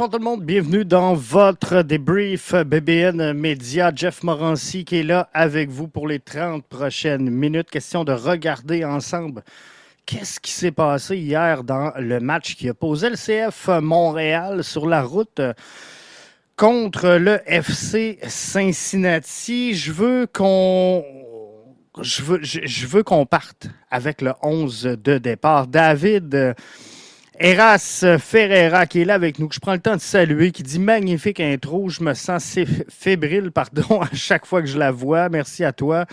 Bonsoir tout le monde, bienvenue dans votre débrief BBN Média. Jeff Morancy qui est là avec vous pour les 30 prochaines minutes. Question de regarder ensemble qu'est-ce qui s'est passé hier dans le match qui posé le CF Montréal sur la route contre le FC Cincinnati. Je veux qu'on je veux, je, veux qu'on parte avec le 11 de départ. David Eras Ferreira qui est là avec nous, que je prends le temps de saluer, qui dit magnifique intro. Je me sens fébrile, pardon, à chaque fois que je la vois. Merci à toi.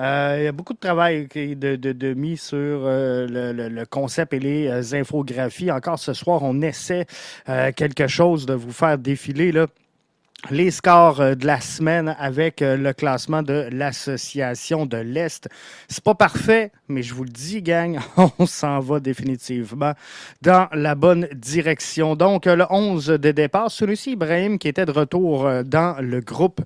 Euh, il y a beaucoup de travail de, de, mis sur euh, le, concept et les euh, infographies. Encore ce soir, on essaie quelque chose de vous faire défiler là les scores euh, de la semaine avec euh, le classement de l'Association de l'Est. C'est pas parfait, mais je vous le dis, gang, on s'en va définitivement dans la bonne direction. Donc, le 11 de départ, celui-ci, Ibrahim, qui était de retour euh, dans le groupe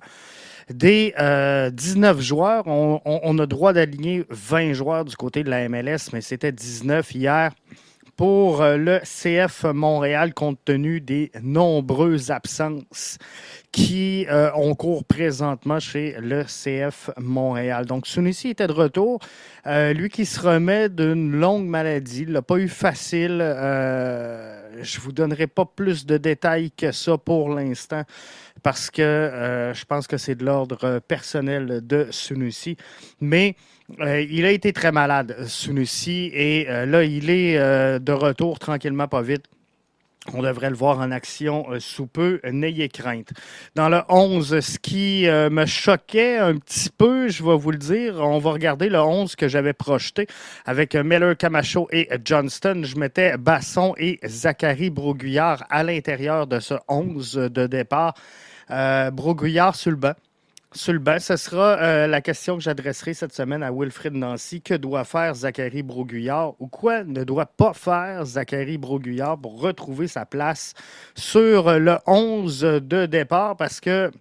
des 19 joueurs. On, on a droit d'aligner 20 joueurs du côté de la MLS, mais c'était 19 hier pour le CF Montréal compte tenu des nombreuses absences qui euh, ont cours présentement chez le CF Montréal. Donc, Sunusi était de retour. Euh, lui qui se remet d'une longue maladie, il l'a pas eu facile. Euh, je vous donnerai pas plus de détails que ça pour l'instant parce que euh, je pense que c'est de l'ordre personnel de Sunusi. Mais il a été très malade, Sunusi, et là, il est de retour tranquillement, pas vite on devrait le voir en action euh, sous peu. N'ayez crainte. Dans le 11, ce qui euh, me choquait un petit peu, je vais vous le dire, on va regarder le 11 que j'avais projeté avec euh, Miller Camacho et Johnston. Je mettais Basson et Zachary Broguillard à l'intérieur de ce 11 de départ. Broguillard sur le banc. Sur le banc, ce sera euh, la question que j'adresserai cette semaine à Wilfrid Nancy. Que doit faire Zachary Broguillard ou quoi ne doit pas faire Zachary Broguillard pour retrouver sa place sur le 11 de départ? Parce que,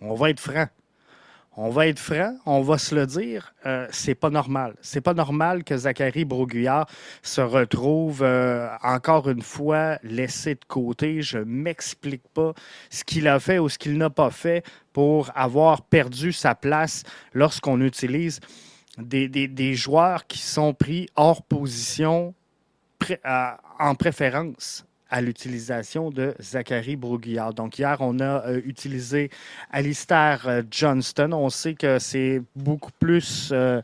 on va être franc, on va être franc, on va se le dire, euh, c'est pas normal. C'est pas normal que Zachary Broguillard se retrouve euh, encore une fois laissé de côté. Je m'explique pas ce qu'il a fait ou ce qu'il n'a pas fait pour avoir perdu sa place lorsqu'on utilise des, joueurs qui sont pris hors position euh, en préférence à l'utilisation de Zachary Broguillard. Donc hier, on a euh, utilisé Alistair euh, Johnston. On sait que c'est beaucoup plus euh,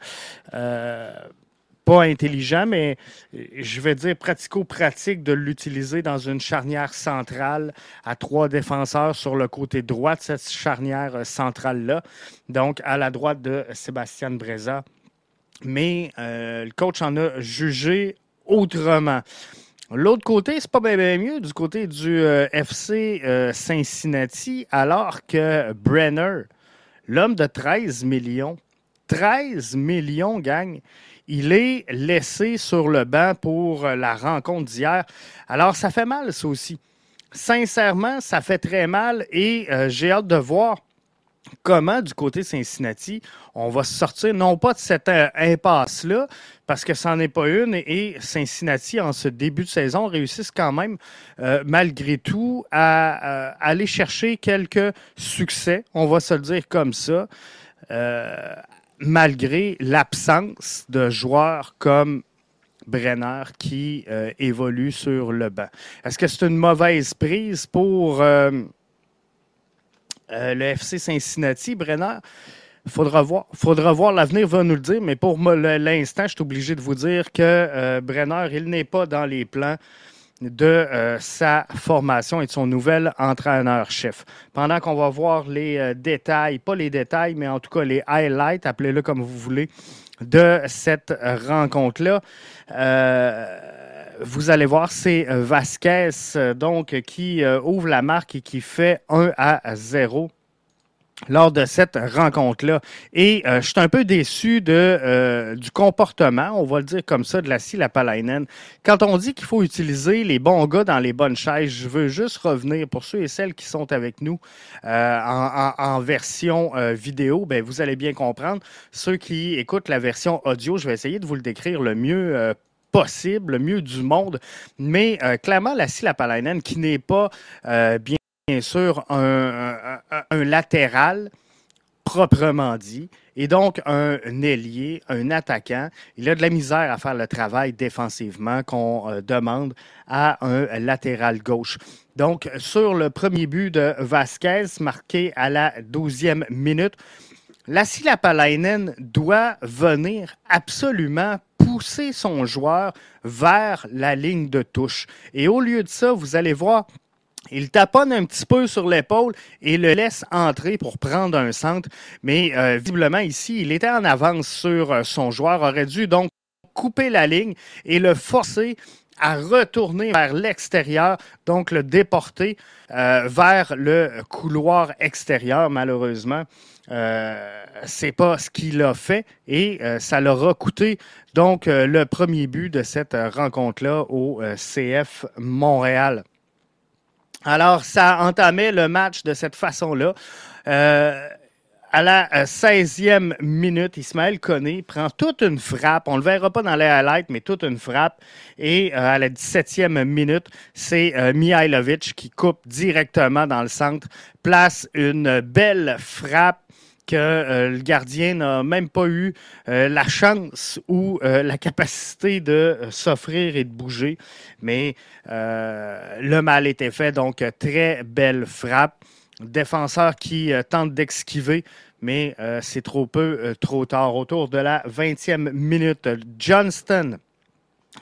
pas intelligent, mais je vais dire pratico-pratique de l'utiliser dans une charnière centrale à trois défenseurs sur le côté droit de cette charnière centrale-là. Donc à la droite de Sébastien Breza. Mais le coach en a jugé autrement. L'autre côté, c'est pas bien, mieux du côté du euh, FC euh, Cincinnati, alors que Brenner, l'homme de 13 millions, 13 millions gagne, il est laissé sur le banc pour euh, la rencontre d'hier. Alors, ça fait mal, ça aussi. Sincèrement, ça fait très mal et j'ai hâte de voir comment, du côté Cincinnati, on va sortir non pas de cette impasse-là, parce que ça n'en est pas une, et Cincinnati, en ce début de saison, réussissent quand même, euh, malgré tout, à, euh, aller chercher quelques succès, on va se le dire comme ça, malgré l'absence de joueurs comme Brenner qui évolue sur le banc. Est-ce que c'est une mauvaise prise pour euh, le FC Cincinnati, Brenner? Faudra voir. Faudra voir. L'avenir va nous le dire. Mais pour l'instant, je suis obligé de vous dire que euh, Brenner, il n'est pas dans les plans de euh, sa formation et de son nouvel entraîneur-chef. Pendant qu'on va voir les détails, pas les détails, mais en tout cas les highlights, appelez-le comme vous voulez, de cette rencontre-là vous allez voir, c'est euh, Vasquez euh, donc qui euh, ouvre la marque et qui fait 1 à 0 lors de cette rencontre-là. Et je suis un peu déçu de, du comportement, on va le dire comme ça, de la Lapalainen. Quand on dit qu'il faut utiliser les bons gars dans les bonnes chaises, je veux juste revenir pour ceux et celles qui sont avec nous en, version vidéo, ben, vous allez bien comprendre. Ceux qui écoutent la version audio, je vais essayer de vous le décrire le mieux possible, le mieux du monde. Mais clairement, la Lapalainen, qui n'est pas bien, sûr un, latéral proprement dit, et donc un, ailier, un attaquant. Il a de la misère à faire le travail défensivement qu'on demande à un latéral gauche. Donc, sur le premier but de Vasquez, marqué à la 12e minute, Lassi Lapalainen doit venir absolument pousser son joueur vers la ligne de touche. Et au lieu de ça, vous allez voir, il taponne un petit peu sur l'épaule et le laisse entrer pour prendre un centre. Mais euh, visiblement ici, il était en avance sur euh, son joueur, aurait dû donc couper la ligne et le forcer à retourner vers l'extérieur, donc le déporter euh, vers le couloir extérieur, malheureusement. Euh, c'est pas ce qu'il a fait et ça leur a coûté donc le premier but de cette rencontre-là au CF Montréal. Alors, ça entamait le match de cette façon-là à la 16e euh, minute, Ismaël Koné prend toute une frappe. On ne le verra pas dans les highlights, mais toute une frappe. Et euh, à la 17e minute, c'est euh, Mihailovic qui coupe directement dans le centre, place une belle frappe que le gardien n'a même pas eu la chance ou la capacité de s'offrir et de bouger. Mais le mal était fait, donc très belle frappe défenseur qui euh, tente d'esquiver, mais euh, c'est trop peu, euh, trop tard. Autour de la 20e minute, Johnston.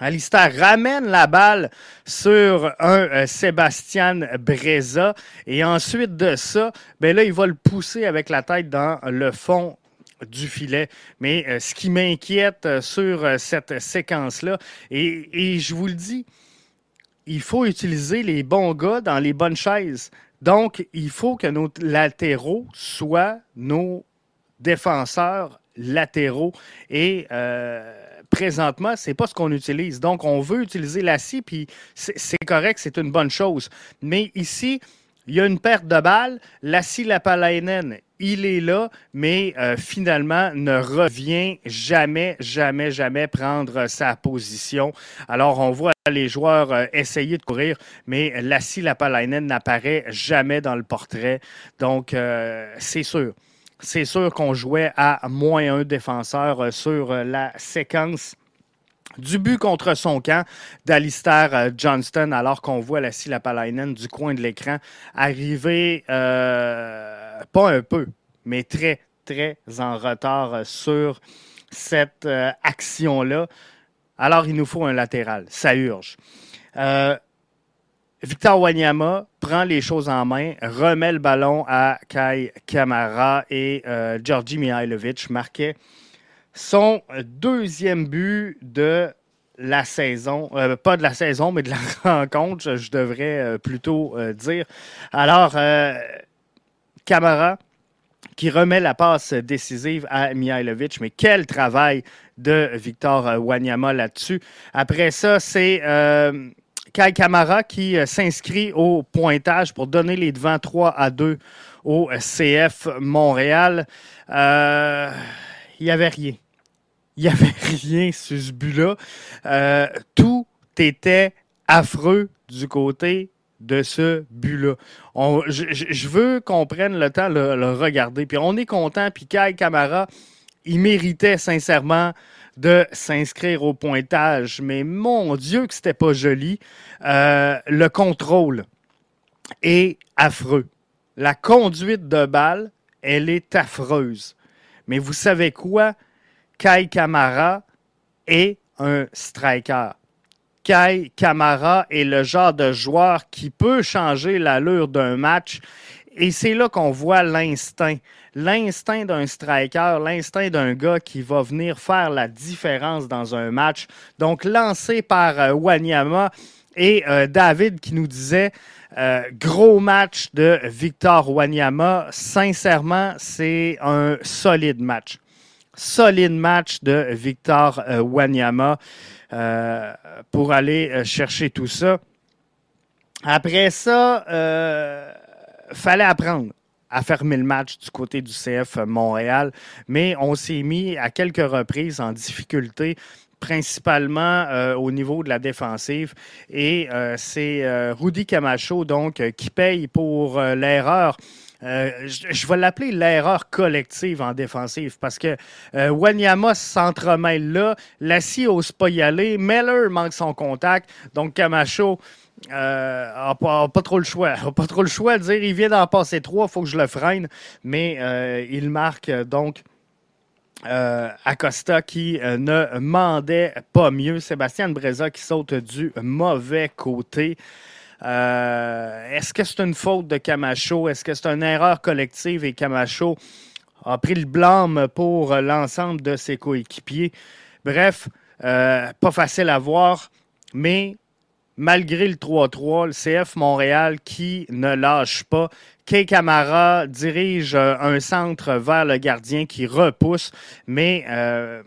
Alistair ramène la balle sur un Sébastien Breza et ensuite de ça, ben là, il va le pousser avec la tête dans le fond du filet. Mais ce qui m'inquiète sur cette séquence-là, et, et je vous le dis, il faut utiliser les bons gars dans les bonnes chaises. Donc, il faut que nos latéraux soient nos défenseurs latéraux. Et euh, présentement, ce n'est pas ce qu'on utilise. Donc, on veut utiliser la scie, puis c'est correct, c'est une bonne chose. Mais ici, il y a une perte de balle. Lassie Lapalainen, il est là, mais euh, finalement ne revient jamais, jamais, jamais prendre sa position. Alors, on voit les joueurs euh, essayer de courir, mais Lassie Lapalainen n'apparaît jamais dans le portrait. Donc, euh, c'est sûr. C'est sûr qu'on jouait à moins un défenseur sur la séquence du but contre son camp d'Alistair euh, Johnston, alors qu'on voit la Lapalainen du coin de l'écran arriver, euh, pas un peu, mais très, très en retard sur cette euh, action-là. Alors, il nous faut un latéral. Ça urge. Victor Wanyama prend les choses en main, remet le ballon à Kai Kamara et Georgi Mihailovic marquait son deuxième but de la saison, euh, pas de la saison, mais de la rencontre, je, devrais euh, plutôt euh, dire. Alors, Camara qui remet la passe décisive à Mihailovic, mais quel travail de Victor Wanyama là-dessus. Après ça, c'est Kai Camara qui s'inscrit au pointage pour donner les devants 3 à 2 au CF Montréal. il n'y avait rien il n'y avait rien sur ce but-là. Euh, tout était affreux du côté de ce but-là. Je, veux qu'on prenne le temps de le, regarder. Puis on est content. Puis Kai Camara, il méritait sincèrement de s'inscrire au pointage. Mais mon Dieu que c'était pas joli. Euh, le contrôle est affreux. La conduite de balle, elle est affreuse. Mais vous savez quoi? Kai Kamara est un striker. Kai Kamara est le genre de joueur qui peut changer l'allure d'un match. Et c'est là qu'on voit l'instinct. L'instinct d'un striker, l'instinct d'un gars qui va venir faire la différence dans un match. Donc, lancé par euh, Wanyama et euh, David qui nous disait euh, gros match de Victor Wanyama. Sincèrement, c'est un solide match solide match de Victor Wanyama pour aller chercher tout ça. Après ça, fallait apprendre à fermer le match du côté du CF Montréal, mais on s'est mis à quelques reprises en difficulté principalement au niveau de la défensive. Et c'est Rudy Camacho, donc, qui paye pour l'erreur. Je, vais l'appeler l'erreur collective en défensive parce que Wanyama s'entremêle là, Lassie n'ose pas y aller, Meller manque son contact, donc Camacho euh, pas, trop le choix. pas trop le choix de dire il vient d'en passer trois, il faut que je le freine. Mais euh, il marque donc euh, Acosta qui ne mandait pas mieux. Sébastien Breza qui saute du mauvais côté. Est-ce que c'est une faute de Camacho? Est-ce que c'est une erreur collective et Camacho a pris le blâme pour l'ensemble de ses coéquipiers? Bref, pas facile à voir, mais malgré le 3-3, le CF Montréal qui ne lâche pas. Kay Camara dirige euh, un centre vers le gardien qui repousse, mais euh,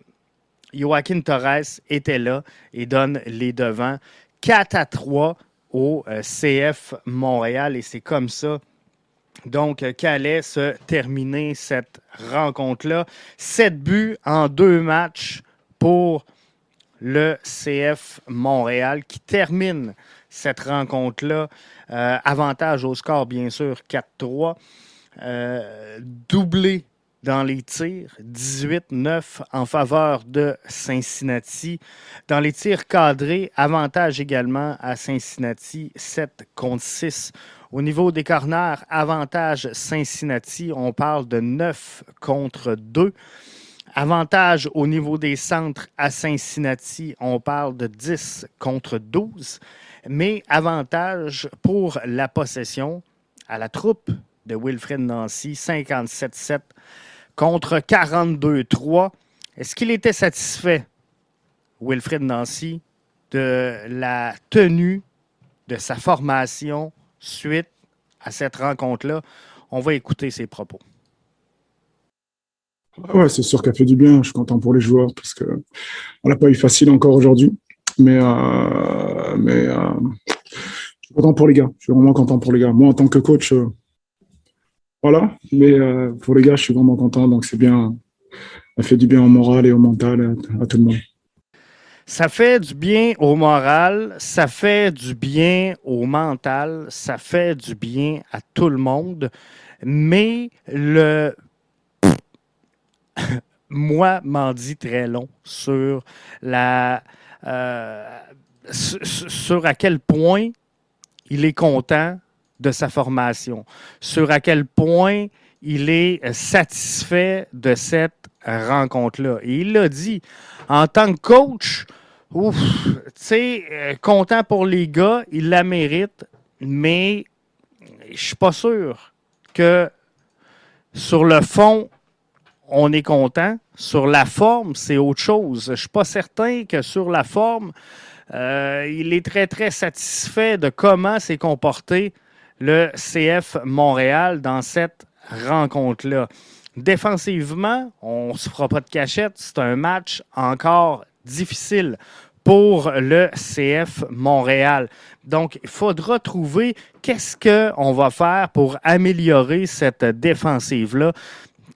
Joaquin Torres était là et donne les devants. 4 à 3 au euh, CF Montréal et c'est comme ça donc, qu'allait se terminer cette rencontre-là. Sept buts en deux matchs pour le CF Montréal qui termine cette rencontre-là. Euh, avantage au score, bien sûr, 4-3. Euh, doublé dans les tirs, 18-9 en faveur de Cincinnati. Dans les tirs cadrés, avantage également à Cincinnati, 7 contre 6. Au niveau des corners, avantage Cincinnati, on parle de 9 contre 2. Avantage au niveau des centres à Cincinnati, on parle de 10 contre 12, mais avantage pour la possession à la troupe de Wilfred Nancy, 57-7 contre 42-3. Est-ce qu'il était satisfait, Wilfred Nancy, de la tenue de sa formation suite à cette rencontre-là? On va écouter ses propos. Ouais, c'est sûr qu'elle fait du bien. Je suis content pour les joueurs parce que on l'a pas eu facile encore aujourd'hui. Mais, euh, mais euh, je suis content pour les gars. Je suis vraiment content pour les gars. Moi, en tant que coach, euh, voilà. Mais pour les gars, je suis vraiment content. Donc, c'est bien. Ça fait du bien au moral et au mental à, tout le monde. Ça fait du bien au moral, ça fait du bien au mental, ça fait du bien à tout le monde. Mais le moi, m'en dit très long sur la euh, sur à quel point il est content de sa formation, sur à quel point il est satisfait de cette rencontre-là. Et il l'a dit, en tant que coach, tu sais, euh, content pour les gars, il la mérite, mais je suis pas sûr que sur le fond, on est content. Sur la forme, c'est autre chose. Je suis pas certain que sur la forme, euh, il est très, très satisfait de comment s'est comporté le CF Montréal dans cette rencontre-là. Défensivement, on ne se fera pas de cachette. C'est un match encore difficile pour le CF Montréal. Donc, il faudra trouver qu'est-ce qu'on va faire pour améliorer cette défensive-là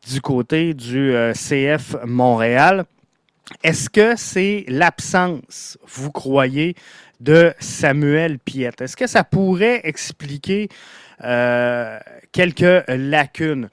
du côté du euh, CF Montréal. Est-ce que c'est l'absence, vous croyez, de Samuel Piette? Est-ce que ça pourrait expliquer euh, quelques lacunes?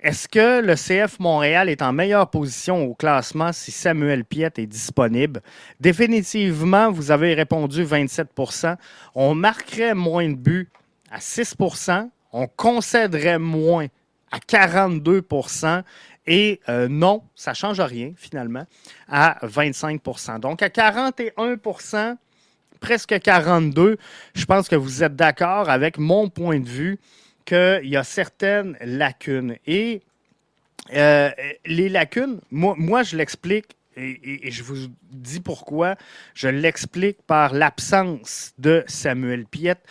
Est-ce que le CF Montréal est en meilleure position au classement si Samuel Piette est disponible? Définitivement, vous avez répondu 27% On marquerait moins de buts à 6% On concéderait moins à 42% et euh, non, ça ne change rien finalement, à 25% Donc à 41 presque 42 je pense que vous êtes d'accord avec mon point de vue qu'il y a certaines lacunes. Et euh, les lacunes, moi, je l'explique et, je vous dis pourquoi. Je l'explique par l'absence de Samuel Piette.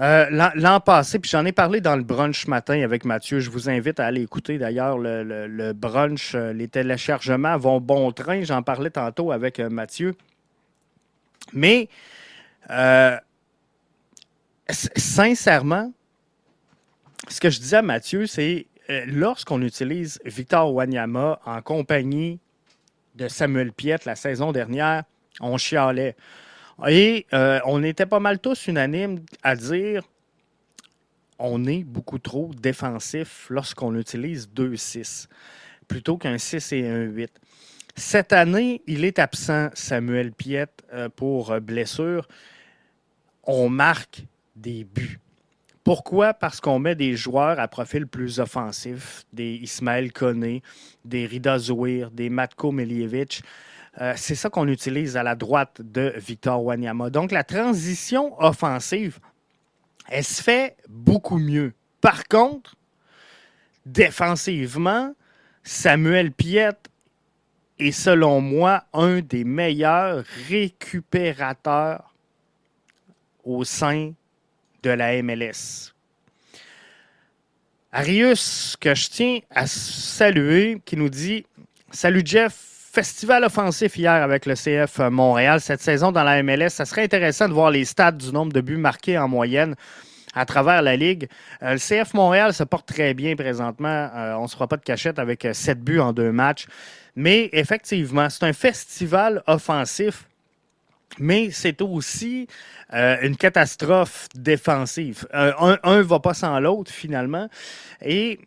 Euh, l'an passé, puis j'en ai parlé dans le brunch matin avec Mathieu. Je vous invite à aller écouter d'ailleurs le, brunch. Euh, les téléchargements vont bon train. J'en parlais tantôt avec Mathieu. Mais sincèrement, ce que je disais à Mathieu, c'est lorsqu'on utilise Victor Wanyama en compagnie de Samuel Piette la saison dernière, on chialait. Et euh, on était pas mal tous unanimes à dire on est beaucoup trop défensif lorsqu'on utilise 2-6 plutôt qu'un 6 et un 8. Cette année, il est absent, Samuel Piette, euh, pour euh, blessure. On marque des buts. Pourquoi? Parce qu'on met des joueurs à profil plus offensif, des Ismaël Koné, des Rida Zouir, des Matko Miljevic. Euh, c'est ça qu'on utilise à la droite de Victor Wanyama. Donc, la transition offensive, elle se fait beaucoup mieux. Par contre, défensivement, Samuel Piette est, selon moi, un des meilleurs récupérateurs au sein de la MLS. Arius, que je tiens à saluer, qui nous dit Salut Jeff, festival offensif hier avec le CF Montréal cette saison dans la MLS. Ça serait intéressant de voir les stats du nombre de buts marqués en moyenne à travers la Ligue. Euh, le CF Montréal se porte très bien présentement. Euh, on ne se fera pas de cachette avec euh, sept buts en deux matchs. Mais effectivement, c'est un festival offensif, mais c'est aussi une catastrophe défensive. un ne va pas sans l'autre, finalement. Et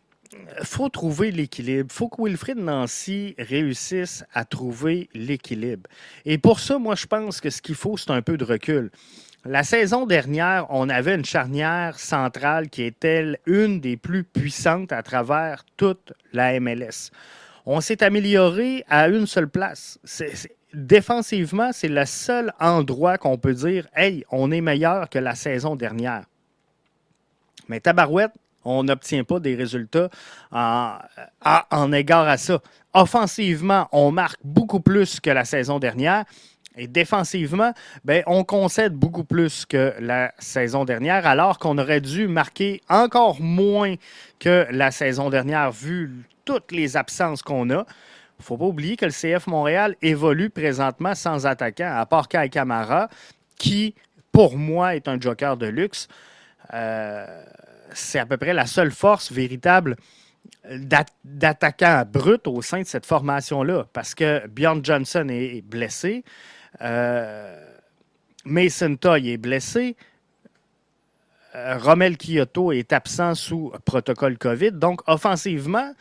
faut trouver l'équilibre. Il faut que Wilfrid Nancy réussisse à trouver l'équilibre. Et pour ça, moi, je pense que ce qu'il faut, c'est un peu de recul. La saison dernière, on avait une charnière centrale qui était une des plus puissantes à travers toute la MLS. On s'est amélioré à une seule place. défensivement, c'est le seul endroit qu'on peut dire Hey, on est meilleur que la saison dernière. Mais Tabarouette, on n'obtient pas des résultats en, en, égard à ça. Offensivement, on marque beaucoup plus que la saison dernière. Et défensivement, ben, on concède beaucoup plus que la saison dernière, alors qu'on aurait dû marquer encore moins que la saison dernière, vu toutes les absences qu'on a. Il ne faut pas oublier que le CF Montréal évolue présentement sans attaquant, à part Kai Kamara, qui, pour moi, est un joker de luxe. Euh, c'est à peu près la seule force véritable d'attaquant brut au sein de cette formation-là, parce que Bjorn Johnson est blessé. Euh, Mason Toy est blessé. Euh, Romel Kyoto est absent sous protocole COVID. Donc, offensivement,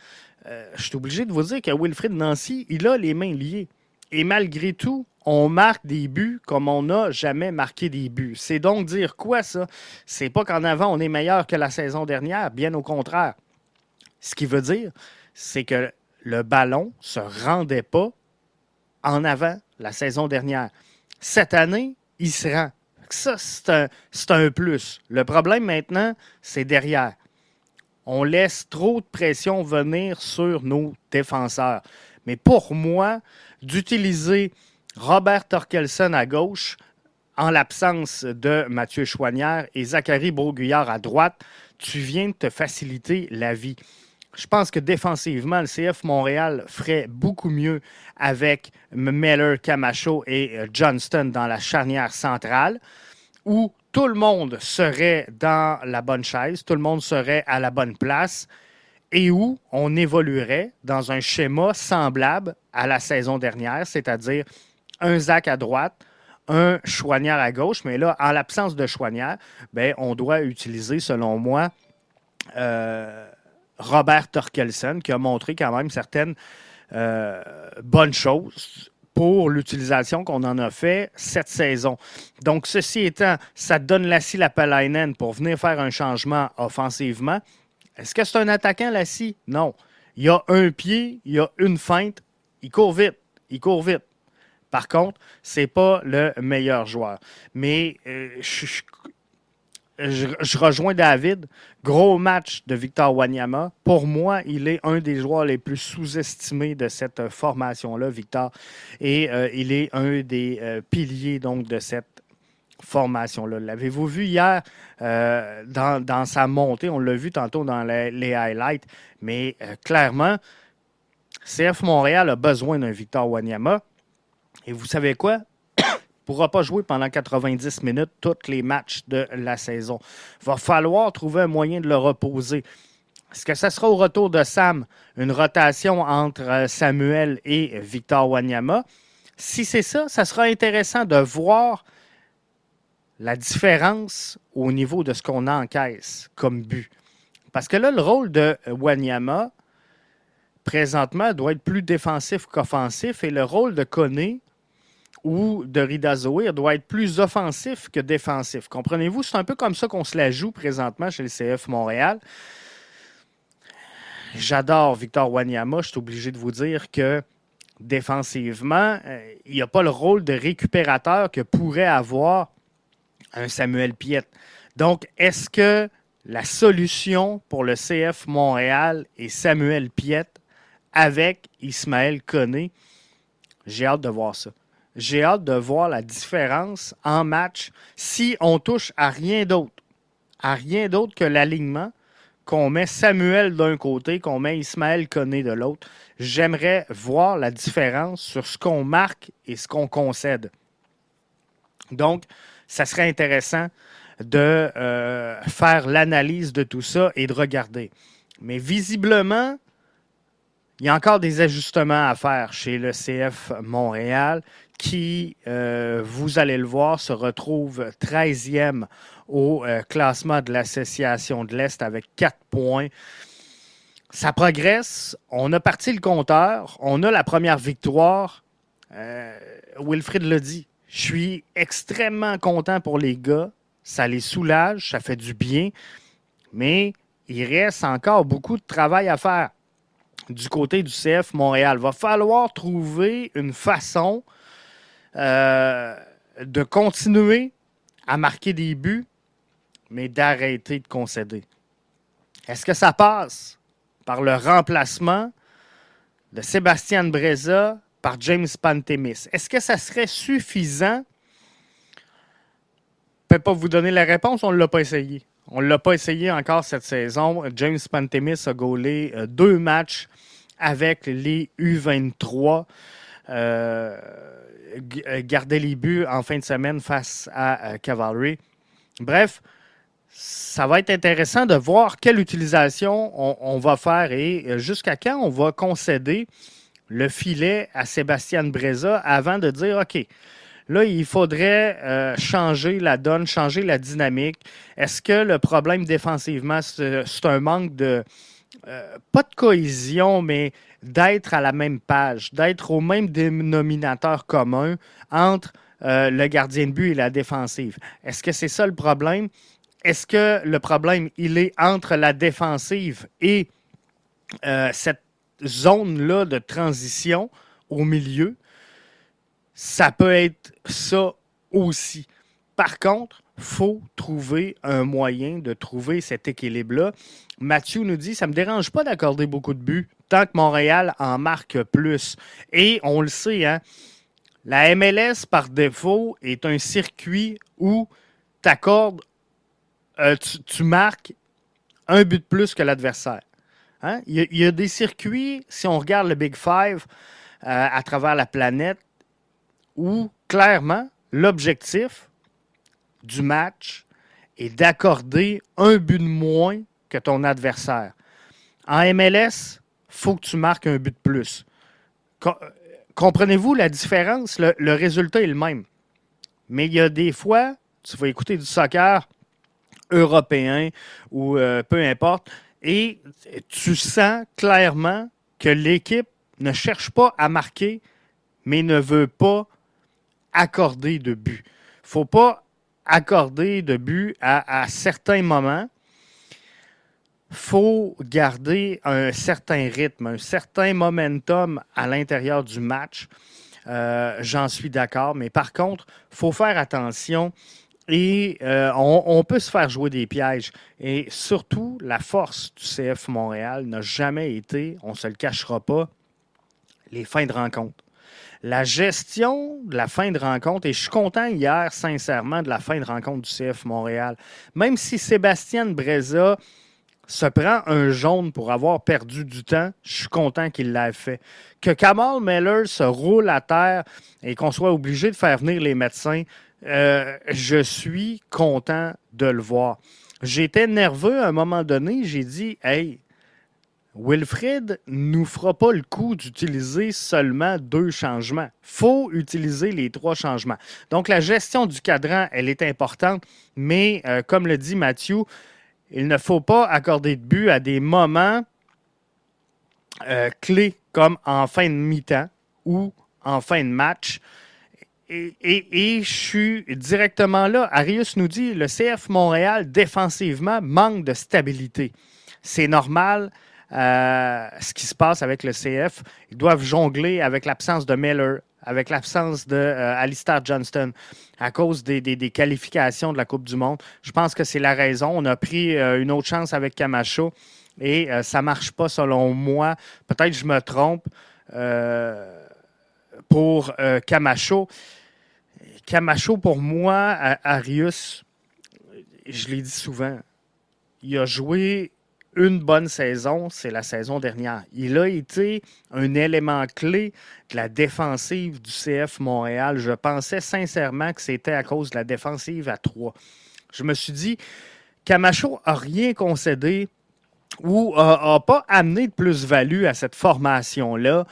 euh, je suis obligé de vous dire que Wilfrid Nancy, il a les mains liées. Et malgré tout, on marque des buts comme on n'a jamais marqué des buts. C'est donc dire quoi, ça? C'est pas qu'en avant, on est meilleur que la saison dernière, bien au contraire. Ce qui veut dire, c'est que le ballon se rendait pas en avant la saison dernière. Cette année, il se rend. Ça, c'est un, plus. Le problème maintenant, c'est derrière. On laisse trop de pression venir sur nos défenseurs. Mais pour moi, d'utiliser Robert Torkelson à gauche, en l'absence de Mathieu Chouanière et Zachary Broguillard à droite, tu viens de te faciliter la vie. Je pense que défensivement, le CF Montréal ferait beaucoup mieux avec Miller, Camacho et euh, Johnston dans la charnière centrale, où tout le monde serait dans la bonne chaise, tout le monde serait à la bonne place, et où on évoluerait dans un schéma semblable à la saison dernière, c'est-à-dire un Zach à droite, un Chouanière à gauche, mais là, en l'absence de Chouanière, ben, on doit utiliser, selon moi, euh, Robert Torkelson, qui a montré quand même certaines euh, bonnes choses pour l'utilisation qu'on en a fait cette saison. Donc, ceci étant, ça donne Lassie Lapalainen pour venir faire un changement offensivement. Est-ce que c'est un attaquant, Lassie? Non. Il a un pied, il a une feinte, il court vite, il court vite. Par contre, ce n'est pas le meilleur joueur. Mais euh, je, je, rejoins David. Gros match de Victor Wanyama. Pour moi, il est un des joueurs les plus sous-estimés de cette formation-là, Victor. Et euh, il est un des euh, piliers donc, de cette formation-là. L'avez-vous vu hier euh, dans, sa montée? On l'a vu tantôt dans les, highlights. Mais clairement, CF Montréal a besoin d'un Victor Wanyama. Et vous savez quoi? Pourra pas jouer pendant 90 minutes tous les matchs de la saison. Il va falloir trouver un moyen de le reposer. Est-ce que ça sera au retour de Sam? Une rotation entre euh, Samuel et Victor Wanyama? Si c'est ça, ça sera intéressant de voir la différence au niveau de ce qu'on encaisse comme but. Parce que là, le rôle de Wanyama, présentement, doit être plus défensif qu'offensif et le rôle de Koné ou de Ridazoir doit être plus offensif que défensif. Comprenez-vous? C'est un peu comme ça qu'on se la joue présentement chez le CF Montréal. J'adore Victor Wanyama. Je suis obligé de vous dire que défensivement, euh, il n'y a pas le rôle de récupérateur que pourrait avoir un Samuel Piette. Donc, est-ce que la solution pour le CF Montréal est Samuel Piette avec Ismaël Koné? J'ai hâte de voir ça. J'ai hâte de voir la différence en match si on touche à rien d'autre, à rien d'autre que l'alignement, qu'on met Samuel d'un côté, qu'on met Ismaël Koné de l'autre. J'aimerais voir la différence sur ce qu'on marque et ce qu'on concède. Donc, ça serait intéressant de euh, faire l'analyse de tout ça et de regarder. Mais visiblement, il y a encore des ajustements à faire chez le CF Montréal qui, euh, vous allez le voir, se retrouve 13e au euh, classement de l'Association de l'Est avec 4 points. Ça progresse. On a parti le compteur. On a la première victoire. Euh, Wilfrid l'a dit. Je suis extrêmement content pour les gars. Ça les soulage, ça fait du bien. Mais il reste encore beaucoup de travail à faire du côté du CF Montréal. Il va falloir trouver une façon euh, de continuer à marquer des buts, mais d'arrêter de concéder. Est-ce que ça passe par le remplacement de Sébastien Breza par James Pantemis? Est-ce que ça serait suffisant? Je ne peux pas vous donner la réponse, on ne l'a pas essayé. On ne l'a pas essayé encore cette saison. James Pantemis a gaulé euh, deux matchs avec les U23. Euh, euh, garder les buts en fin de semaine face à Cavalry. Bref, ça va être intéressant de voir quelle utilisation on, va faire et jusqu'à quand on va concéder le filet à Sébastien Breza avant de dire OK, Là, il faudrait changer la donne, changer la dynamique. Est-ce que le problème défensivement, c'est un manque de, euh, pas de cohésion, mais d'être à la même page, d'être au même dénominateur commun entre euh, le gardien de but et la défensive. Est-ce que c'est ça le problème? Est-ce que le problème, il est entre la défensive et euh, cette zone-là de transition au milieu? Ça peut être ça aussi. Par contre, faut trouver un moyen de trouver cet équilibre-là. Mathieu nous dit Ça ne me dérange pas d'accorder beaucoup de buts que Montréal en marque plus. Et on le sait, hein, la MLS, par défaut, est un circuit où accordes, euh, tu, marques un but de plus que l'adversaire. Hein? Il, y a, des circuits, si on regarde le Big Five euh, à travers la planète, où clairement l'objectif, du match et d'accorder un but de moins que ton adversaire. En MLS, faut que tu marques un but de plus. Comprenez-vous la différence? Le, résultat est le même. Mais il y a des fois, tu vas écouter du soccer européen ou euh, peu importe, et tu sens clairement que l'équipe ne cherche pas à marquer, mais ne veut pas accorder de but. Il ne faut pas accorder de but à, certains moments, faut garder un certain rythme, un certain momentum à l'intérieur du match. Euh, j'en suis d'accord, mais par contre, faut faire attention et euh, on, peut se faire jouer des pièges. Et surtout, la force du CF Montréal n'a jamais été, on ne se le cachera pas, les fins de rencontre la gestion de la fin de rencontre, et je suis content hier, sincèrement, de la fin de rencontre du CF Montréal. Même si Sébastien Breza se prend un jaune pour avoir perdu du temps, je suis content qu'il l'ait fait. Que Kamal Miller se roule à terre et qu'on soit obligé de faire venir les médecins, euh, je suis content de le voir. J'étais nerveux à un moment donné, j'ai dit Hey, Wilfrid nous fera pas le coup d'utiliser seulement deux changements. faut utiliser les trois changements. Donc, la gestion du cadran, elle est importante, mais euh, comme le dit Mathieu, il ne faut pas accorder de but à des moments euh, clés comme en fin de mi-temps ou en fin de match. Et, je suis directement là. Arius nous dit le CF Montréal, défensivement, manque de stabilité. C'est normal. Euh, ce qui se passe avec le CF. Ils doivent jongler avec l'absence de Miller, avec l'absence de euh, Alistair Johnston à cause des, qualifications de la Coupe du Monde. Je pense que c'est la raison. On a pris euh, une autre chance avec Camacho et ça ne marche pas selon moi. Peut-être que je me trompe pour Camacho. Camacho, pour moi, Arius, je l'ai dit souvent, il a joué une bonne saison, c'est la saison dernière. Il a été un élément clé de la défensive du CF Montréal. Je pensais sincèrement que c'était à cause de la défensive à 3. Je me suis dit, Camacho n'a rien concédé ou n'a pas amené de plus-value à cette formation-là.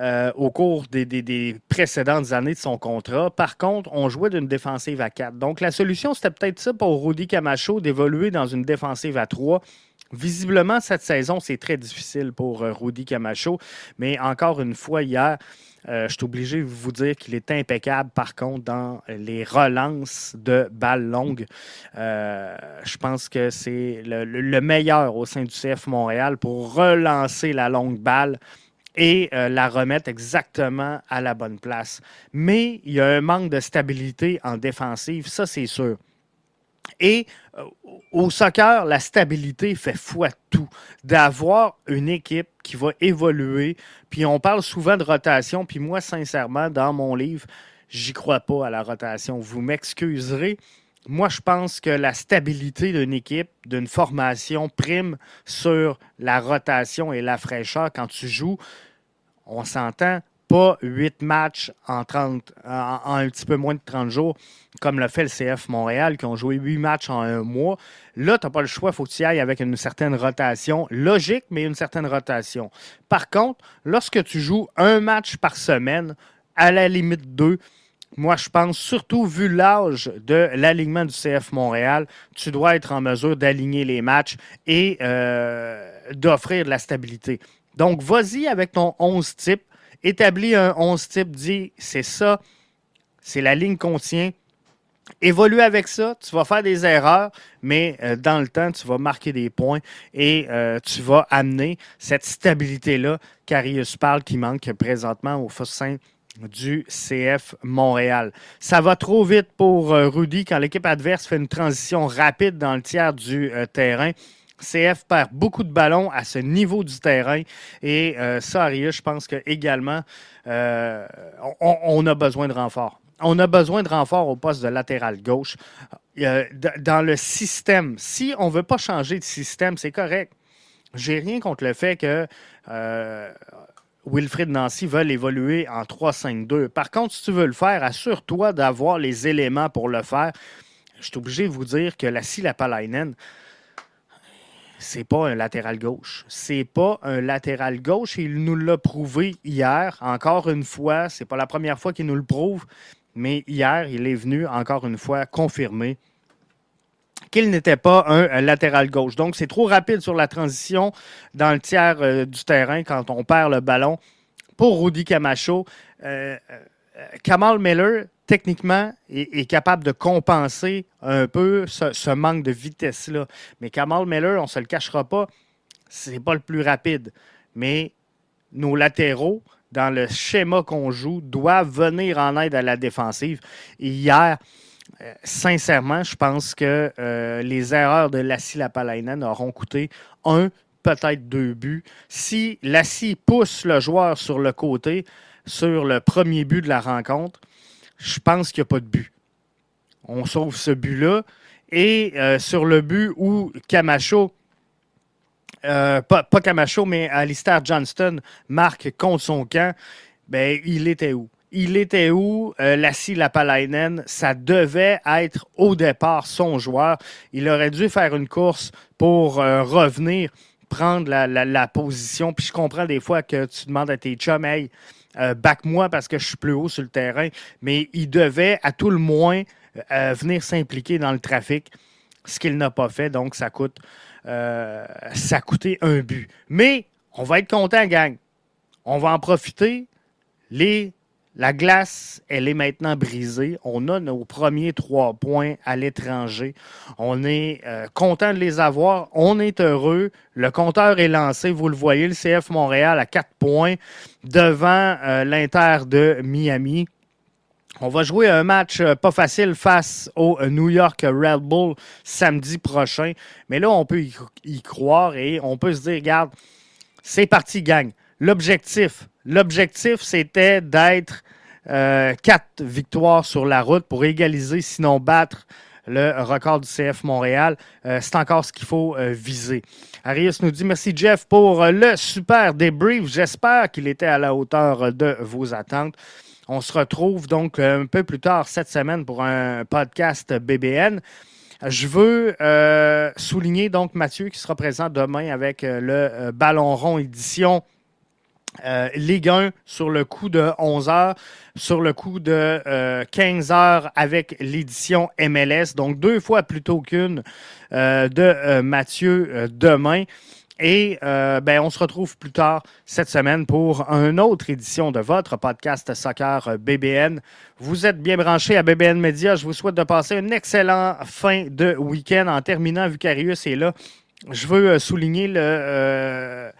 Euh, au cours des, des, précédentes années de son contrat. Par contre, on jouait d'une défensive à 4. Donc, la solution, c'était peut-être ça pour Rudy Camacho d'évoluer dans une défensive à 3 Visiblement, cette saison, c'est très difficile pour euh, Rudy Camacho. Mais encore une fois, hier, euh, je suis obligé de vous dire qu'il est impeccable, par contre, dans les relances de balles longues. Euh, je pense que c'est le, meilleur au sein du CF Montréal pour relancer la longue balle et la remettre exactement à la bonne place. Mais il y a un manque de stabilité en défensive, ça c'est sûr. Et euh, au soccer, la stabilité fait foi tout. D'avoir une équipe qui va évoluer, puis on parle souvent de rotation, puis moi, sincèrement, dans mon livre, j'y crois pas à la rotation. Vous m'excuserez. Moi, je pense que la stabilité d'une équipe, d'une formation, prime sur la rotation et la fraîcheur quand tu joues. On s'entend, pas huit matchs en, 30, en, un petit peu moins de 30 jours, comme l'a fait le CF Montréal, qui ont joué huit matchs en un mois. Là, tu n'as pas le choix, il faut que tu y ailles avec une certaine rotation. Logique, mais une certaine rotation. Par contre, lorsque tu joues un match par semaine, à la limite deux, moi, je pense, surtout vu l'âge de l'alignement du CF Montréal, tu dois être en mesure d'aligner les matchs et euh, d'offrir de la stabilité. Donc, vas-y avec ton 11 type établis un 11 type, dit c'est ça, c'est la ligne qu'on tient. Évolue avec ça, tu vas faire des erreurs, mais euh, dans le temps, tu vas marquer des points et euh, tu vas amener cette stabilité-là qu'Arius parle qui manque présentement au sein du CF Montréal. Ça va trop vite pour euh, Rudy quand l'équipe adverse fait une transition rapide dans le tiers du terrain. CF perd beaucoup de ballons à ce niveau du terrain. Et euh, ça, Arius, je pense que également, euh, on, a besoin de renfort. On a besoin de renfort au poste de latéral gauche. Euh, dans le système, si on ne veut pas changer de système, c'est correct. J'ai rien contre le fait que Wilfrid Nancy veulent évoluer en 3-5-2. Par contre, si tu veux le faire, assure-toi d'avoir les éléments pour le faire. Je suis obligé de vous dire que la Lapalainen, c'est pas un latéral gauche. C'est pas un latéral gauche. Il nous l'a prouvé hier. Encore une fois, c'est pas la première fois qu'il nous le prouve, mais hier, il est venu encore une fois confirmer qu'il n'était pas un latéral gauche. Donc, c'est trop rapide sur la transition dans le tiers euh, du terrain quand on perd le ballon. Pour Rudy Camacho, euh, euh, Kamal Miller, techniquement, est, capable de compenser un peu ce, manque de vitesse-là. Mais Kamal Miller, on ne se le cachera pas, c'est pas le plus rapide. Mais nos latéraux, dans le schéma qu'on joue, doivent venir en aide à la défensive. hier, euh, sincèrement, je pense que euh, les erreurs de Lassie Lapalainen auront coûté un, peut-être deux buts. Si Lassie pousse le joueur sur le côté, sur le premier but de la rencontre, je pense qu'il n'y a pas de but. On sauve ce but-là. Et euh, sur le but où Camacho, euh, pas, Camacho, mais Alistair Johnston marque contre son camp, ben, il était où? Il était où? Euh, Lassie Lapalainen, ça devait être au départ son joueur. Il aurait dû faire une course pour revenir prendre la, position. Puis je comprends des fois que tu demandes à tes chums, euh, back-moi parce que je suis plus haut sur le terrain. Mais il devait, à tout le moins, euh, venir s'impliquer dans le trafic, ce qu'il n'a pas fait. Donc, ça coûte, ça a un but. Mais on va être content, gang. On va en profiter. Les la glace, elle est maintenant brisée. On a nos premiers trois points à l'étranger. On est euh, content de les avoir. On est heureux. Le compteur est lancé. Vous le voyez, le CF Montréal à quatre points devant euh, l'Inter de Miami. On va jouer un match euh, pas facile face au New York Red Bull samedi prochain. Mais là, on peut y croire et on peut se dire, regarde, c'est parti, gang. L'objectif, L'objectif, c'était d'être euh, quatre victoires sur la route pour égaliser, sinon battre le record du CF Montréal. Euh, c'est encore ce qu'il faut euh, viser. Arius nous dit merci Jeff pour le super débrief. J'espère qu'il était à la hauteur de vos attentes. On se retrouve donc un peu plus tard cette semaine pour un podcast BBN. Je veux souligner donc Mathieu qui sera présent demain avec le Ballon rond édition euh, Ligue 1 sur le coup de 11 heures, sur le coup de 15 euh, heures avec l'édition MLS, donc deux fois plus tôt qu'une euh, de Mathieu demain. Et ben, on se retrouve plus tard cette semaine pour une autre édition de votre podcast Soccer BBN. Vous êtes bien branchés à BBN Media. Je vous souhaite de passer une excellente fin de week-end. En terminant, Vicarius est là. Je veux souligner le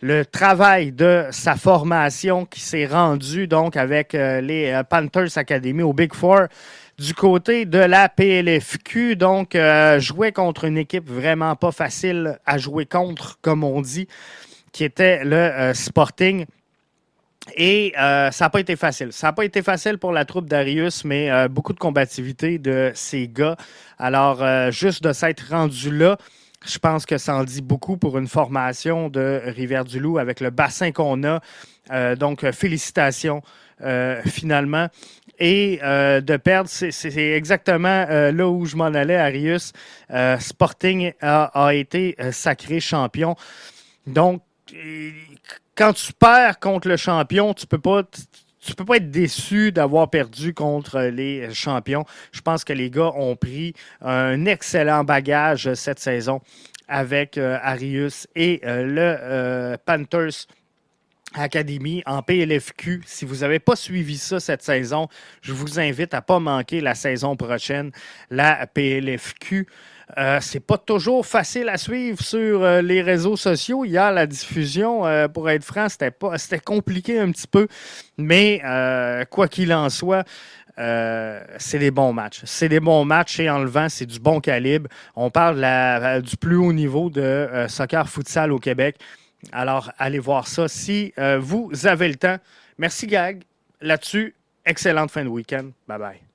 le travail de sa formation qui s'est rendu donc avec euh, les euh, Panthers Academy au Big Four du côté de la PLFQ. Donc, euh, jouait contre une équipe vraiment pas facile à jouer contre, comme on dit, qui était le Sporting. Et ça n'a pas été facile. Ça n'a pas été facile pour la troupe d'Arius, mais beaucoup de combativité de ces gars. Alors, juste de s'être rendu là, je pense que ça en dit beaucoup pour une formation de Rivière-du-Loup avec le bassin qu'on a. Euh, donc, félicitations euh, finalement. Et euh, de perdre, c'est exactement là où je m'en allais, Arius. Sporting a, été sacré champion. Donc, quand tu perds contre le champion, tu peux pas tu peux pas être déçu d'avoir perdu contre les champions. Je pense que les gars ont pris un excellent bagage cette saison avec euh, Arius et euh, le euh, Panthers Academy en PLFQ. Si vous n'avez pas suivi ça cette saison, je vous invite à ne pas manquer la saison prochaine, la PLFQ. Euh, c'est pas toujours facile à suivre sur euh, les réseaux sociaux. Hier, la diffusion, euh, pour être franc, c'était pas, c'était compliqué un petit peu. Mais quoi qu'il en soit, c'est des bons matchs. C'est des bons matchs et en levant, c'est du bon calibre. On parle du plus haut niveau de soccer futsal au Québec. Alors, allez voir ça si vous avez le temps. Merci, Gag. Là-dessus, excellente fin de week-end. Bye bye.